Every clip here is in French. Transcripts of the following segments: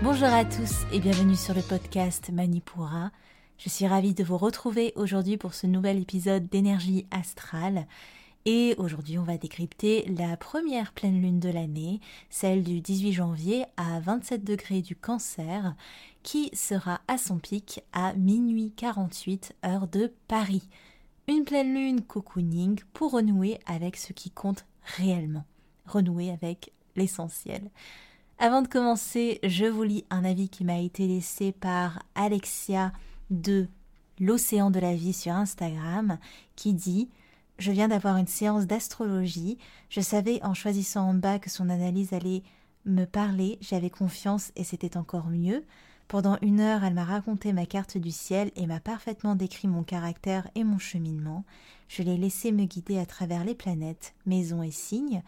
Bonjour à tous et bienvenue sur le podcast Manipura. Je suis ravie de vous retrouver aujourd'hui pour ce nouvel épisode d'énergie astrale. Et aujourd'hui, on va décrypter la première pleine lune de l'année, celle du 18 janvier à 27 degrés du cancer, qui sera à son pic à minuit 48 heure de Paris. Une pleine lune cocooning pour renouer avec ce qui compte réellement, renouer avec l'essentiel. Avant de commencer, je vous lis un avis qui m'a été laissé par Alexia de l'Océan de la Vie sur Instagram qui dit je viens d'avoir une séance d'astrologie. Je savais en choisissant en bas que son analyse allait me parler, j'avais confiance et c'était encore mieux. Pendant une heure, elle m'a raconté ma carte du ciel et m'a parfaitement décrit mon caractère et mon cheminement. Je l'ai laissé me guider à travers les planètes, maisons et signes,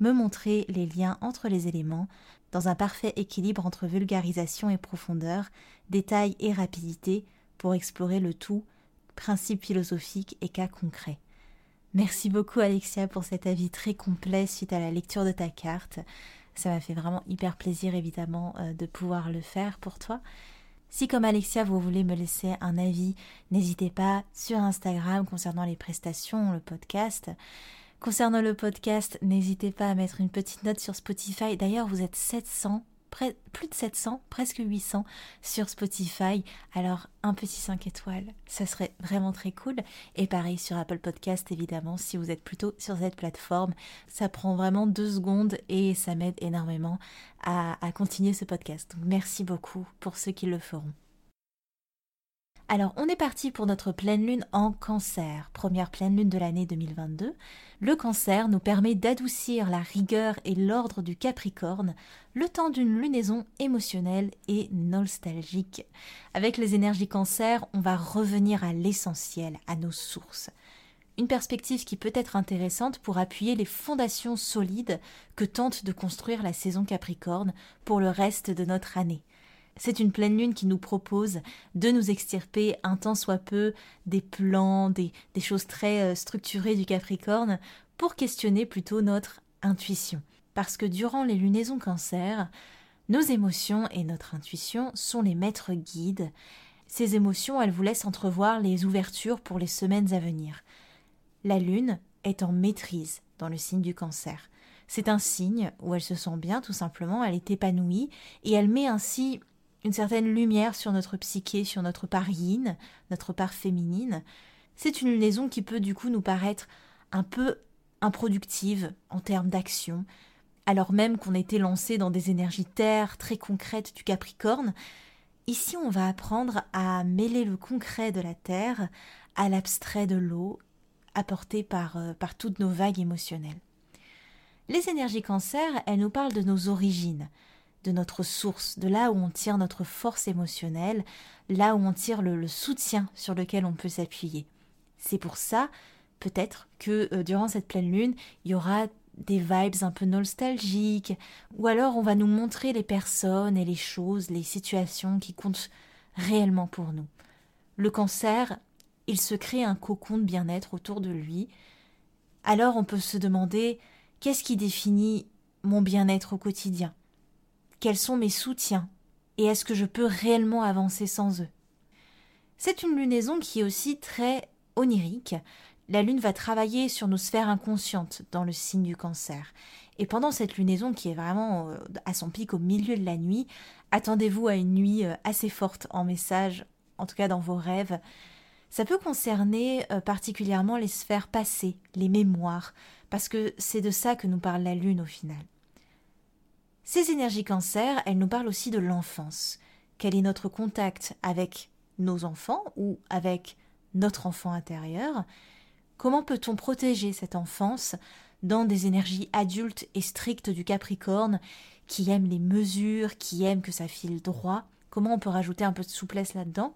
me montrer les liens entre les éléments, dans un parfait équilibre entre vulgarisation et profondeur, détail et rapidité, pour explorer le tout, principe philosophique et cas concret. Merci beaucoup Alexia pour cet avis très complet suite à la lecture de ta carte. Ça m'a fait vraiment hyper plaisir évidemment euh, de pouvoir le faire pour toi. Si comme Alexia vous voulez me laisser un avis, n'hésitez pas sur Instagram concernant les prestations, le podcast. Concernant le podcast, n'hésitez pas à mettre une petite note sur Spotify. D'ailleurs, vous êtes 700 plus de 700, presque 800 sur Spotify. Alors un petit 5 étoiles, ça serait vraiment très cool. Et pareil sur Apple Podcast évidemment, si vous êtes plutôt sur cette plateforme, ça prend vraiment deux secondes et ça m'aide énormément à, à continuer ce podcast. Donc merci beaucoup pour ceux qui le feront. Alors, on est parti pour notre pleine lune en cancer, première pleine lune de l'année 2022. Le cancer nous permet d'adoucir la rigueur et l'ordre du capricorne le temps d'une lunaison émotionnelle et nostalgique. Avec les énergies cancer, on va revenir à l'essentiel, à nos sources. Une perspective qui peut être intéressante pour appuyer les fondations solides que tente de construire la saison capricorne pour le reste de notre année. C'est une pleine lune qui nous propose de nous extirper un tant soit peu des plans, des, choses très euh, structurées du Capricorne pour questionner plutôt notre intuition. Parce que durant les lunaisons cancer, nos émotions et notre intuition sont les maîtres guides. Ces émotions, elles vous laissent entrevoir les ouvertures pour les semaines à venir. La lune est en maîtrise dans le signe du cancer. C'est un signe où elle se sent bien tout simplement, elle est épanouie et elle met ainsi une certaine lumière sur notre psyché, sur notre part yin, notre part féminine. C'est une liaison qui peut du coup nous paraître un peu improductive en termes d'action, alors même qu'on était lancé dans des énergies terre très concrètes du Capricorne. Ici, on va apprendre à mêler le concret de la terre à l'abstrait de l'eau, apporté par, euh, par toutes nos vagues émotionnelles. Les énergies cancer, elles nous parlent de nos origines, de notre source, de là où on tire notre force émotionnelle, là où on tire le, soutien sur lequel on peut s'appuyer. C'est pour ça, peut-être, que euh, durant cette pleine lune, il y aura des vibes un peu nostalgiques, ou alors on va nous montrer les personnes et les choses, les situations qui comptent réellement pour nous. Le cancer, il se crée un cocon de bien-être autour de lui. Alors on peut se demander qu'est-ce qui définit mon bien-être au quotidien? Quels sont mes soutiens et est-ce que je peux réellement avancer sans eux C'est une lunaison qui est aussi très onirique. La lune va travailler sur nos sphères inconscientes dans le signe du cancer. Et pendant cette lunaison qui est vraiment euh, à son pic au milieu de la nuit, attendez-vous à une nuit euh, assez forte en message, en tout cas dans vos rêves. Ça peut concerner euh, particulièrement les sphères passées, les mémoires, parce que c'est de ça que nous parle la lune au final. Ces énergies cancer, elles nous parlent aussi de l'enfance. Quel est notre contact avec nos enfants ou avec notre enfant intérieur? Comment peut-on protéger cette enfance dans des énergies adultes et strictes du Capricorne qui aiment les mesures, qui aiment que ça file droit? Comment on peut rajouter un peu de souplesse là-dedans?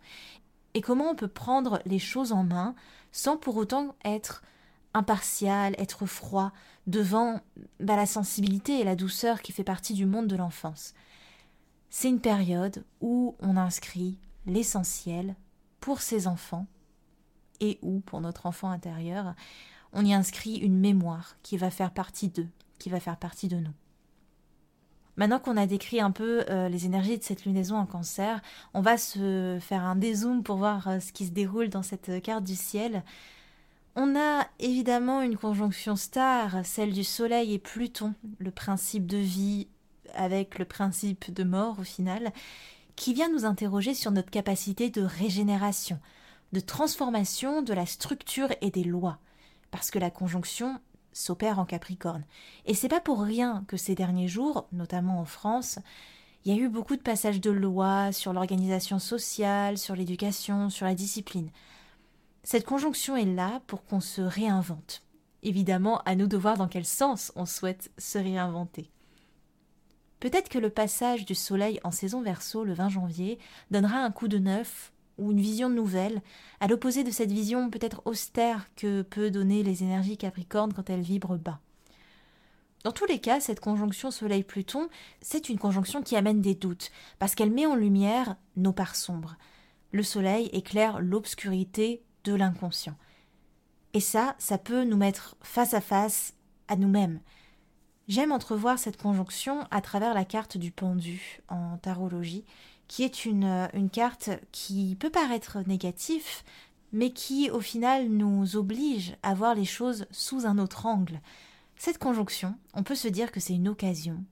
Et comment on peut prendre les choses en main sans pour autant être impartial, être froid devant bah, la sensibilité et la douceur qui fait partie du monde de l'enfance. C'est une période où on inscrit l'essentiel pour ses enfants et ou pour notre enfant intérieur, on y inscrit une mémoire qui va faire partie d'eux, qui va faire partie de nous. Maintenant qu'on a décrit un peu euh, les énergies de cette lunaison en cancer, on va se faire un dézoom pour voir euh, ce qui se déroule dans cette carte du ciel. On a évidemment une conjonction star, celle du Soleil et Pluton, le principe de vie avec le principe de mort au final, qui vient nous interroger sur notre capacité de régénération, de transformation de la structure et des lois, parce que la conjonction s'opère en Capricorne. Et c'est pas pour rien que ces derniers jours, notamment en France, il y a eu beaucoup de passages de lois sur l'organisation sociale, sur l'éducation, sur la discipline. Cette conjonction est là pour qu'on se réinvente. Évidemment, à nous de voir dans quel sens on souhaite se réinventer. Peut-être que le passage du Soleil en saison verso le 20 janvier donnera un coup de neuf ou une vision nouvelle, à l'opposé de cette vision peut-être austère que peut donner les énergies Capricorne quand elles vibrent bas. Dans tous les cas, cette conjonction Soleil-Pluton, c'est une conjonction qui amène des doutes, parce qu'elle met en lumière nos parts sombres. Le Soleil éclaire l'obscurité de l'inconscient. Et ça, ça peut nous mettre face à face à nous-mêmes. J'aime entrevoir cette conjonction à travers la carte du pendu en tarologie, qui est une, une carte qui peut paraître négative, mais qui au final nous oblige à voir les choses sous un autre angle. Cette conjonction, on peut se dire que c'est une occasion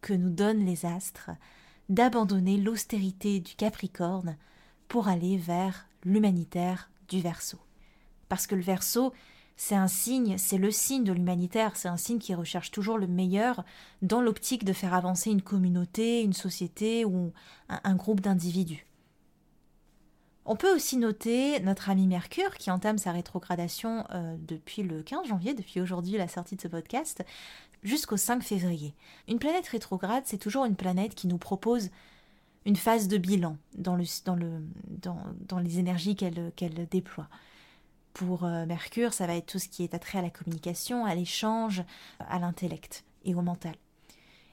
que nous donnent les astres d'abandonner l'austérité du Capricorne pour aller vers l'humanitaire du Verseau. Parce que le Verseau, c'est un signe, c'est le signe de l'humanitaire, c'est un signe qui recherche toujours le meilleur dans l'optique de faire avancer une communauté, une société ou un, groupe d'individus. On peut aussi noter notre ami Mercure qui entame sa rétrogradation euh, depuis le 15 janvier, depuis aujourd'hui la sortie de ce podcast, jusqu'au 5 février. Une planète rétrograde, c'est toujours une planète qui nous propose une phase de bilan dans, le, dans, le, dans, dans les énergies qu'elle déploie. Pour euh, Mercure, ça va être tout ce qui est attrait à la communication, à l'échange, à l'intellect et au mental.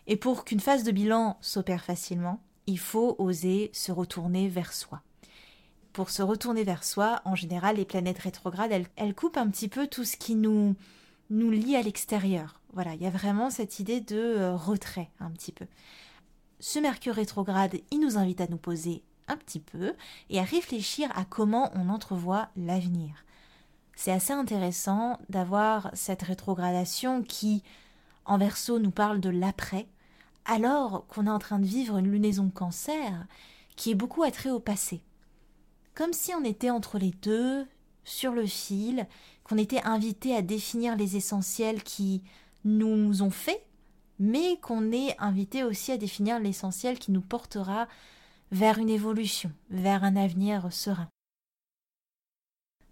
Et pour qu'une phase de bilan s'opère facilement, il faut oser se retourner vers soi. Pour se retourner vers soi, en général, les planètes rétrogrades, elles, coupent un petit peu tout ce qui nous, nous lie à l'extérieur. Voilà, il y a vraiment cette idée de euh, retrait un petit peu ce Mercure rétrograde, il nous invite à nous poser un petit peu et à réfléchir à comment on entrevoit l'avenir. C'est assez intéressant d'avoir cette rétrogradation qui, en verso, nous parle de l'après, alors qu'on est en train de vivre une lunaison cancer qui est beaucoup attrait au passé. Comme si on était entre les deux, sur le fil, qu'on était invité à définir les essentiels qui nous ont fait mais qu'on est invité aussi à définir l'essentiel qui nous portera vers une évolution, vers un avenir serein.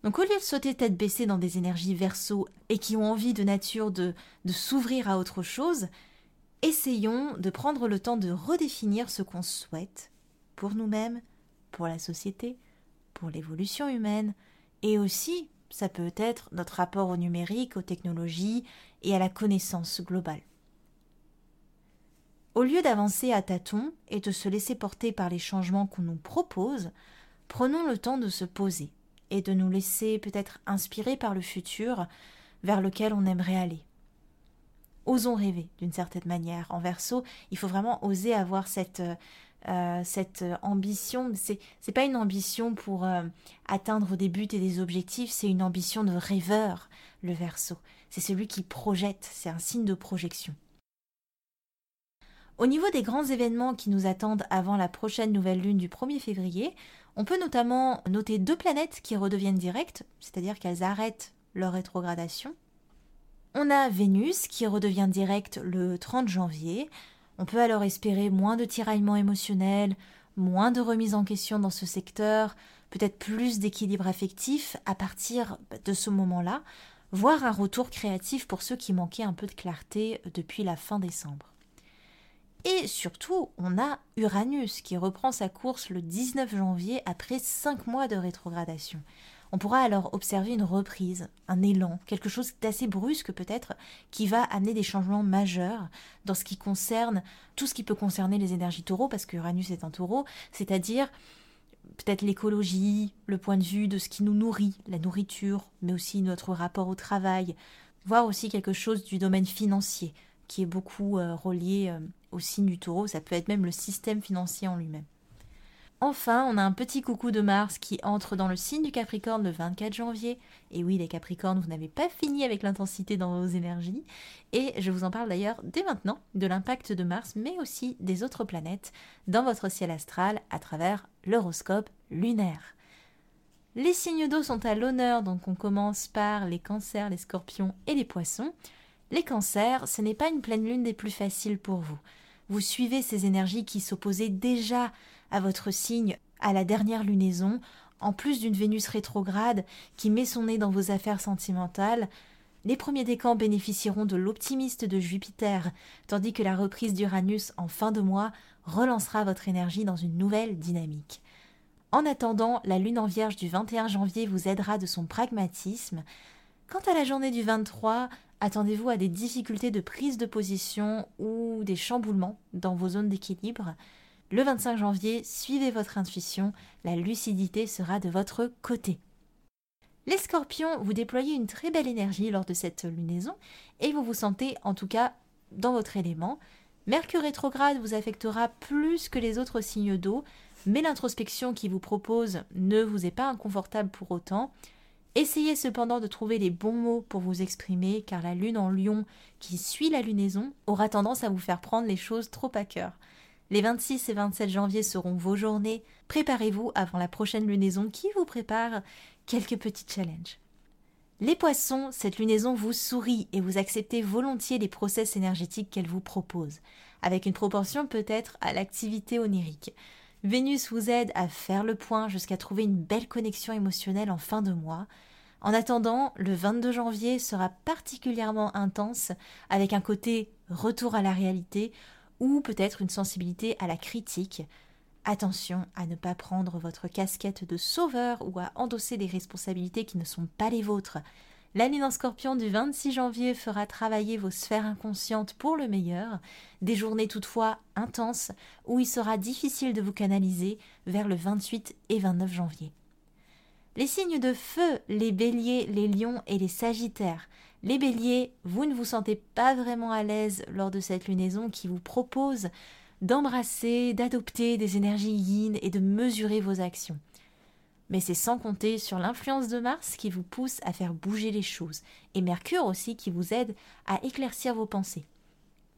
Donc au lieu de sauter tête baissée dans des énergies verso et qui ont envie de nature de, de s'ouvrir à autre chose, essayons de prendre le temps de redéfinir ce qu'on souhaite pour nous-mêmes, pour la société, pour l'évolution humaine, et aussi, ça peut être notre rapport au numérique, aux technologies et à la connaissance globale. Au lieu d'avancer à tâtons et de se laisser porter par les changements qu'on nous propose, prenons le temps de se poser et de nous laisser peut-être inspirer par le futur vers lequel on aimerait aller. Osons rêver d'une certaine manière. En verso, il faut vraiment oser avoir cette, euh, cette ambition. C'est, n'est pas une ambition pour euh, atteindre des buts et des objectifs, c'est une ambition de rêveur, le verso. C'est celui qui projette, c'est un signe de projection. Au niveau des grands événements qui nous attendent avant la prochaine nouvelle lune du 1er février, on peut notamment noter deux planètes qui redeviennent directes, c'est-à-dire qu'elles arrêtent leur rétrogradation. On a Vénus qui redevient directe le 30 janvier. On peut alors espérer moins de tiraillements émotionnels, moins de remise en question dans ce secteur, peut-être plus d'équilibre affectif à partir de ce moment-là, voire un retour créatif pour ceux qui manquaient un peu de clarté depuis la fin décembre. Et surtout, on a Uranus qui reprend sa course le 19 janvier après 5 mois de rétrogradation. On pourra alors observer une reprise, un élan, quelque chose d'assez brusque peut-être, qui va amener des changements majeurs dans ce qui concerne tout ce qui peut concerner les énergies taureaux, parce que Uranus est un taureau, c'est-à-dire peut-être l'écologie, le point de vue de ce qui nous nourrit, la nourriture, mais aussi notre rapport au travail, voire aussi quelque chose du domaine financier, qui est beaucoup euh, relié euh, au signe du taureau, ça peut être même le système financier en lui-même. Enfin, on a un petit coucou de Mars qui entre dans le signe du Capricorne le 24 janvier. Et oui, les Capricornes, vous n'avez pas fini avec l'intensité dans vos énergies. Et je vous en parle d'ailleurs dès maintenant de l'impact de Mars, mais aussi des autres planètes dans votre ciel astral à travers l'horoscope lunaire. Les signes d'eau sont à l'honneur, donc on commence par les cancers, les scorpions et les poissons. Les cancers, ce n'est pas une pleine lune des plus faciles pour vous. Vous suivez ces énergies qui s'opposaient déjà à votre signe à la dernière lunaison, en plus d'une Vénus rétrograde qui met son nez dans vos affaires sentimentales, les premiers décans bénéficieront de l'optimiste de Jupiter, tandis que la reprise d'Uranus en fin de mois relancera votre énergie dans une nouvelle dynamique. En attendant, la lune en vierge du 21 janvier vous aidera de son pragmatisme. Quant à la journée du 23, attendez-vous à des difficultés de prise de position ou des chamboulements dans vos zones d'équilibre? Le 25 janvier, suivez votre intuition, la lucidité sera de votre côté. Les scorpions, vous déployez une très belle énergie lors de cette lunaison et vous vous sentez en tout cas dans votre élément. Mercure rétrograde vous affectera plus que les autres signes d'eau, mais l'introspection qui vous propose ne vous est pas inconfortable pour autant. Essayez cependant de trouver les bons mots pour vous exprimer, car la lune en lion qui suit la lunaison aura tendance à vous faire prendre les choses trop à cœur. Les 26 et 27 janvier seront vos journées. Préparez-vous avant la prochaine lunaison qui vous prépare quelques petits challenges. Les poissons, cette lunaison vous sourit et vous acceptez volontiers les process énergétiques qu'elle vous propose, avec une proportion peut-être à l'activité onirique. Vénus vous aide à faire le point jusqu'à trouver une belle connexion émotionnelle en fin de mois. En attendant, le 22 janvier sera particulièrement intense avec un côté retour à la réalité ou peut-être une sensibilité à la critique. Attention à ne pas prendre votre casquette de sauveur ou à endosser des responsabilités qui ne sont pas les vôtres. La lune en scorpion du 26 janvier fera travailler vos sphères inconscientes pour le meilleur, des journées toutefois intenses où il sera difficile de vous canaliser vers le 28 et 29 janvier. Les signes de feu, les béliers, les lions et les sagittaires les béliers, vous ne vous sentez pas vraiment à l'aise lors de cette lunaison qui vous propose d'embrasser, d'adopter des énergies yin et de mesurer vos actions. Mais c'est sans compter sur l'influence de Mars qui vous pousse à faire bouger les choses, et Mercure aussi qui vous aide à éclaircir vos pensées.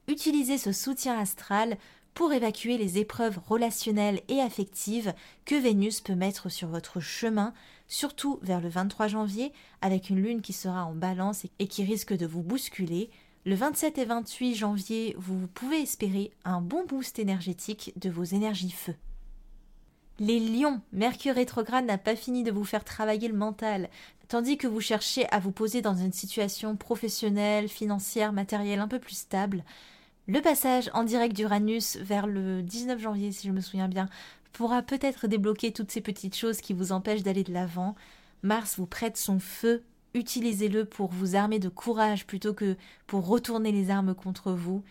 Utilisez ce soutien astral pour évacuer les épreuves relationnelles et affectives que Vénus peut mettre sur votre chemin, surtout vers le 23 janvier, avec une lune qui sera en balance et qui risque de vous bousculer. Le 27 et 28 janvier, vous pouvez espérer un bon boost énergétique de vos énergies feu. Les lions, Mercure rétrograde n'a pas fini de vous faire travailler le mental, tandis que vous cherchez à vous poser dans une situation professionnelle, financière, matérielle un peu plus stable. Le passage en direct d'Uranus vers le 19 janvier, si je me souviens bien, pourra peut-être débloquer toutes ces petites choses qui vous empêchent d'aller de l'avant. Mars vous prête son feu, utilisez-le pour vous armer de courage plutôt que pour retourner les armes contre vous.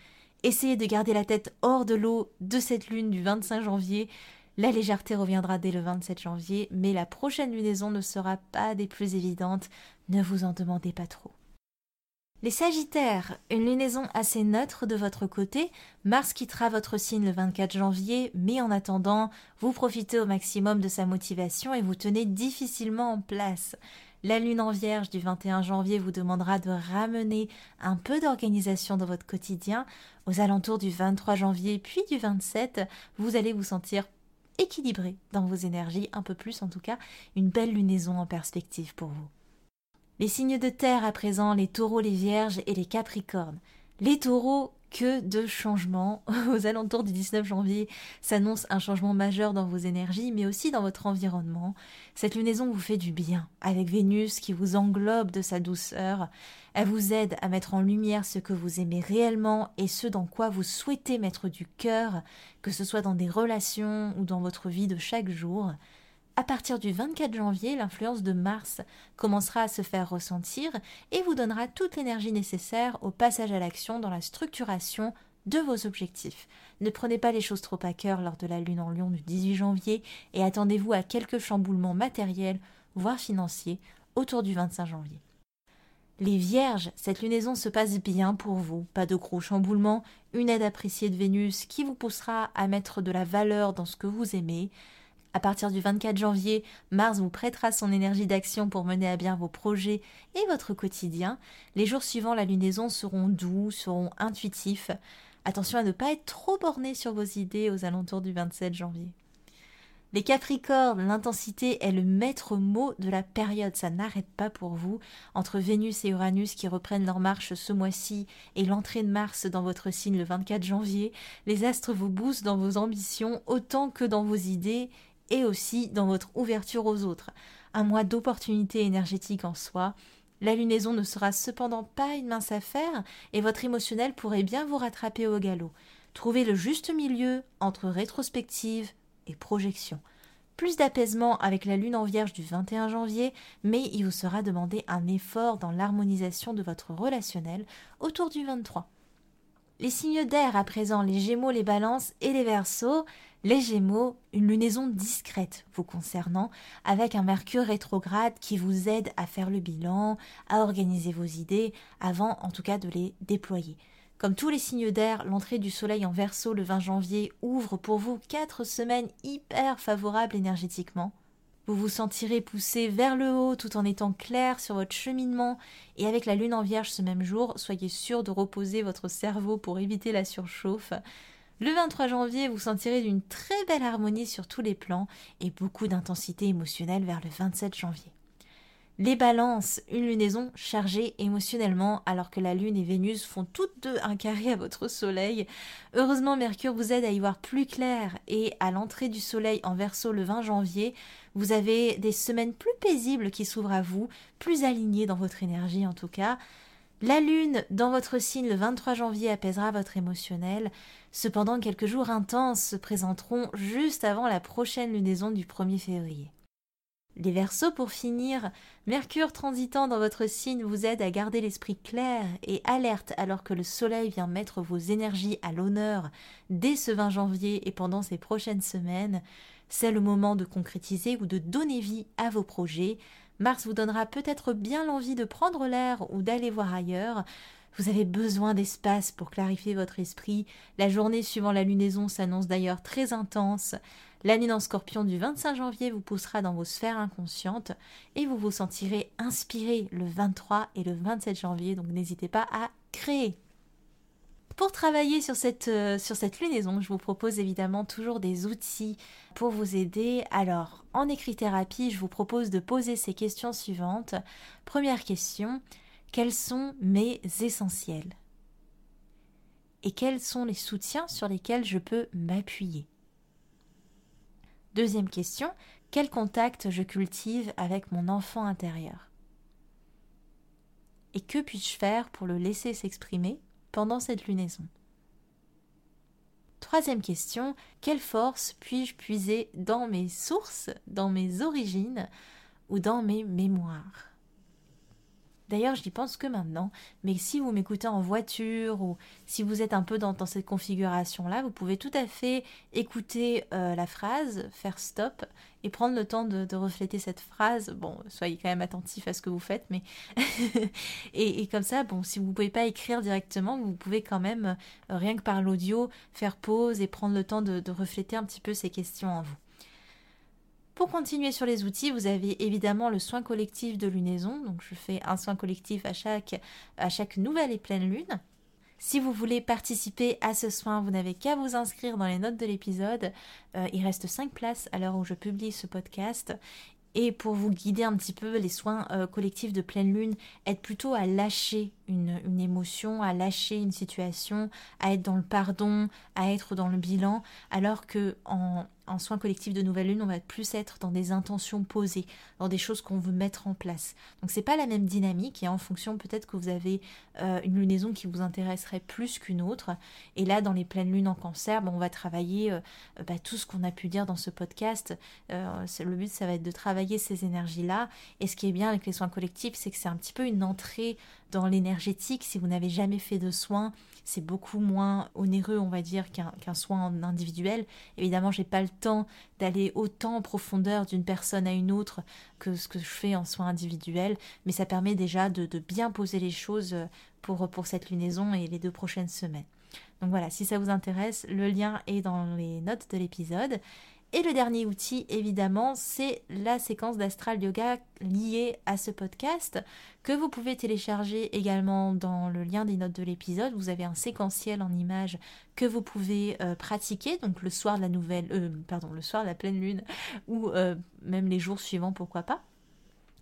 Essayez de garder la tête hors de l'eau de cette lune du 25 janvier. La légèreté reviendra dès le 27 janvier, mais la prochaine lunaison ne sera pas des plus évidentes. Ne vous en demandez pas trop. Les Sagittaires, une lunaison assez neutre de votre côté. Mars quittera votre signe le 24 janvier, mais en attendant, vous profitez au maximum de sa motivation et vous tenez difficilement en place. La lune en vierge du 21 janvier vous demandera de ramener un peu d'organisation dans votre quotidien. Aux alentours du 23 janvier puis du 27, vous allez vous sentir équilibré dans vos énergies, un peu plus en tout cas, une belle lunaison en perspective pour vous. Les signes de terre à présent, les taureaux, les vierges et les capricornes. Les taureaux, que de changements. Aux alentours du 19 janvier s'annonce un changement majeur dans vos énergies, mais aussi dans votre environnement. Cette lunaison vous fait du bien, avec Vénus qui vous englobe de sa douceur. Elle vous aide à mettre en lumière ce que vous aimez réellement et ce dans quoi vous souhaitez mettre du cœur, que ce soit dans des relations ou dans votre vie de chaque jour. À partir du 24 janvier, l'influence de Mars commencera à se faire ressentir et vous donnera toute l'énergie nécessaire au passage à l'action dans la structuration de vos objectifs. Ne prenez pas les choses trop à cœur lors de la lune en lion du 18 janvier et attendez-vous à quelques chamboulements matériels, voire financiers, autour du 25 janvier. Les vierges, cette lunaison se passe bien pour vous, pas de gros chamboulements, une aide appréciée de Vénus qui vous poussera à mettre de la valeur dans ce que vous aimez, à partir du 24 janvier, Mars vous prêtera son énergie d'action pour mener à bien vos projets et votre quotidien. Les jours suivants la lunaison seront doux, seront intuitifs. Attention à ne pas être trop borné sur vos idées aux alentours du 27 janvier. Les Capricornes, l'intensité est le maître mot de la période, ça n'arrête pas pour vous. Entre Vénus et Uranus qui reprennent leur marche ce mois-ci et l'entrée de Mars dans votre signe le 24 janvier, les astres vous boostent dans vos ambitions autant que dans vos idées et aussi dans votre ouverture aux autres. Un mois d'opportunités énergétiques en soi. La lunaison ne sera cependant pas une mince affaire et votre émotionnel pourrait bien vous rattraper au galop. Trouvez le juste milieu entre rétrospective et projection. Plus d'apaisement avec la lune en vierge du 21 janvier, mais il vous sera demandé un effort dans l'harmonisation de votre relationnel autour du 23. Les signes d'air à présent, les Gémeaux, les Balances et les Verseaux. Les Gémeaux, une lunaison discrète vous concernant, avec un Mercure rétrograde qui vous aide à faire le bilan, à organiser vos idées, avant en tout cas de les déployer. Comme tous les signes d'air, l'entrée du Soleil en Verseau le 20 janvier ouvre pour vous quatre semaines hyper favorables énergétiquement. Vous vous sentirez poussé vers le haut tout en étant clair sur votre cheminement et avec la lune en vierge ce même jour, soyez sûr de reposer votre cerveau pour éviter la surchauffe. Le 23 janvier, vous sentirez d'une très belle harmonie sur tous les plans et beaucoup d'intensité émotionnelle vers le 27 janvier. Les balances, une lunaison chargée émotionnellement alors que la Lune et Vénus font toutes deux un carré à votre Soleil. Heureusement, Mercure vous aide à y voir plus clair et à l'entrée du Soleil en verso le 20 janvier, vous avez des semaines plus paisibles qui s'ouvrent à vous, plus alignées dans votre énergie en tout cas. La Lune dans votre signe le 23 janvier apaisera votre émotionnel. Cependant, quelques jours intenses se présenteront juste avant la prochaine lunaison du 1er février. Les Verseaux, pour finir, Mercure transitant dans votre signe vous aide à garder l'esprit clair et alerte alors que le Soleil vient mettre vos énergies à l'honneur dès ce 20 janvier et pendant ces prochaines semaines. C'est le moment de concrétiser ou de donner vie à vos projets. Mars vous donnera peut-être bien l'envie de prendre l'air ou d'aller voir ailleurs. Vous avez besoin d'espace pour clarifier votre esprit. La journée suivant la lunaison s'annonce d'ailleurs très intense. La lune en scorpion du 25 janvier vous poussera dans vos sphères inconscientes et vous vous sentirez inspiré le 23 et le 27 janvier, donc n'hésitez pas à créer. Pour travailler sur cette, euh, sur cette lunaison, je vous propose évidemment toujours des outils pour vous aider. Alors, en écrit-thérapie, je vous propose de poser ces questions suivantes. Première question, quels sont mes essentiels Et quels sont les soutiens sur lesquels je peux m'appuyer? Deuxième question, quel contact je cultive avec mon enfant intérieur? Et que puis-je faire pour le laisser s'exprimer pendant cette lunaison? Troisième question, quelle force puis-je puiser dans mes sources, dans mes origines ou dans mes mémoires? D'ailleurs, je n'y pense que maintenant, mais si vous m'écoutez en voiture ou si vous êtes un peu dans, cette configuration-là, vous pouvez tout à fait écouter euh, la phrase, faire stop et prendre le temps de, refléter cette phrase. Bon, soyez quand même attentif à ce que vous faites, mais et, comme ça, bon, si vous ne pouvez pas écrire directement, vous pouvez quand même, euh, rien que par l'audio, faire pause et prendre le temps de refléter un petit peu ces questions en vous. Pour continuer sur les outils, vous avez évidemment le soin collectif de lunaison. Donc je fais un soin collectif à chaque, à chaque nouvelle et pleine lune. Si vous voulez participer à ce soin, vous n'avez qu'à vous inscrire dans les notes de l'épisode. Euh, il reste 5 places à l'heure où je publie ce podcast. Et pour vous guider un petit peu, les soins euh, collectifs de pleine lune aident plutôt à lâcher une, une, émotion, à lâcher une situation, à être dans le pardon, à être dans le bilan, alors que en, en soins collectifs de nouvelle lune, on va plus être dans des intentions posées, dans des choses qu'on veut mettre en place. Donc c'est pas la même dynamique et en fonction peut-être que vous avez euh, une lunaison qui vous intéresserait plus qu'une autre. Et là, dans les pleines lunes en cancer, on va travailler euh, bah, tout ce qu'on a pu dire dans ce podcast. Euh, le but, ça va être de travailler ces énergies-là. Et ce qui est bien avec les soins collectifs, c'est que c'est un petit peu une entrée dans l'énergétique. Si vous n'avez jamais fait de soins, c'est beaucoup moins onéreux, on va dire, qu'un soin individuel. Évidemment, j'ai pas le temps d'aller autant en profondeur d'une personne à une autre que ce que je fais en soins individuels, mais ça permet déjà de, de bien poser les choses pour, pour cette lunaison et les deux prochaines semaines. Donc voilà, si ça vous intéresse, le lien est dans les notes de l'épisode. Et le dernier outil, évidemment, c'est la séquence d'astral yoga liée à ce podcast que vous pouvez télécharger également dans le lien des notes de l'épisode. Vous avez un séquentiel en images que vous pouvez euh, pratiquer, donc le soir de la nouvelle, euh, pardon, le soir de la pleine lune ou euh, même les jours suivants, pourquoi pas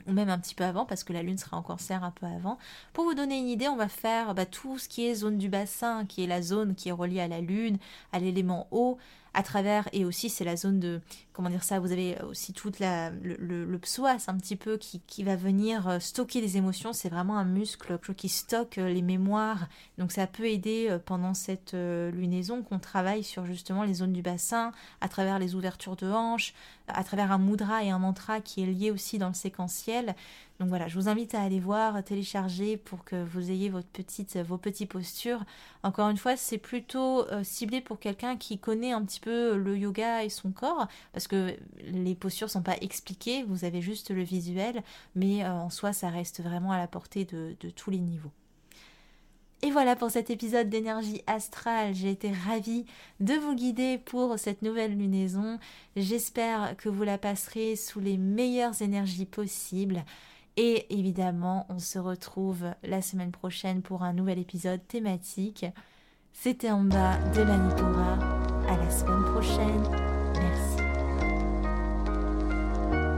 ou même un petit peu avant, parce que la lune sera en cancer un peu avant. Pour vous donner une idée, on va faire bah, tout ce qui est zone du bassin, qui est la zone qui est reliée à la lune, à l'élément eau, à travers, et aussi c'est la zone de, comment dire ça, vous avez aussi toute la, le, le, psoas un petit peu qui, qui, va venir euh, stocker les émotions, c'est vraiment un muscle qui stocke euh, les mémoires, donc ça peut aider euh, pendant cette lunaison qu'on travaille sur justement les zones du bassin, à travers les ouvertures de hanches, à travers un mudra et un mantra qui est lié aussi dans le séquentiel, donc voilà, je vous invite à aller voir, télécharger pour que vous ayez votre petite, vos petites postures. Encore une fois, c'est plutôt euh, ciblé pour quelqu'un qui connaît un petit peu le yoga et son corps, parce que les postures sont pas expliquées, vous avez juste le visuel, mais euh, en soi, ça reste vraiment à la portée de tous les niveaux. Et voilà pour cet épisode d'énergie astrale. J'ai été ravie de vous guider pour cette nouvelle lunaison. J'espère que vous la passerez sous les meilleures énergies possibles. Et évidemment, on se retrouve la semaine prochaine pour un nouvel épisode thématique. C'était en bas de Manipura. À la semaine prochaine. Merci.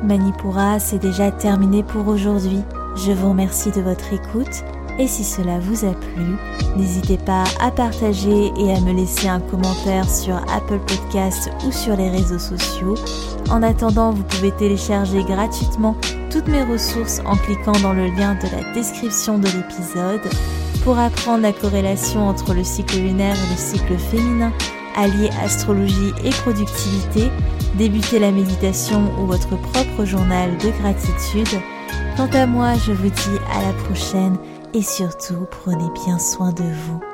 Manipura, c'est déjà terminé pour aujourd'hui. Je vous remercie de votre écoute. Et si cela vous a plu, n'hésitez pas à partager et à me laisser un commentaire sur Apple Podcasts ou sur les réseaux sociaux. En attendant, vous pouvez télécharger gratuitement toutes mes ressources en cliquant dans le lien de la description de l'épisode pour apprendre la corrélation entre le cycle lunaire et le cycle féminin, allier astrologie et productivité, débuter la méditation ou votre propre journal de gratitude. Quant à moi, je vous dis à la prochaine et surtout prenez bien soin de vous.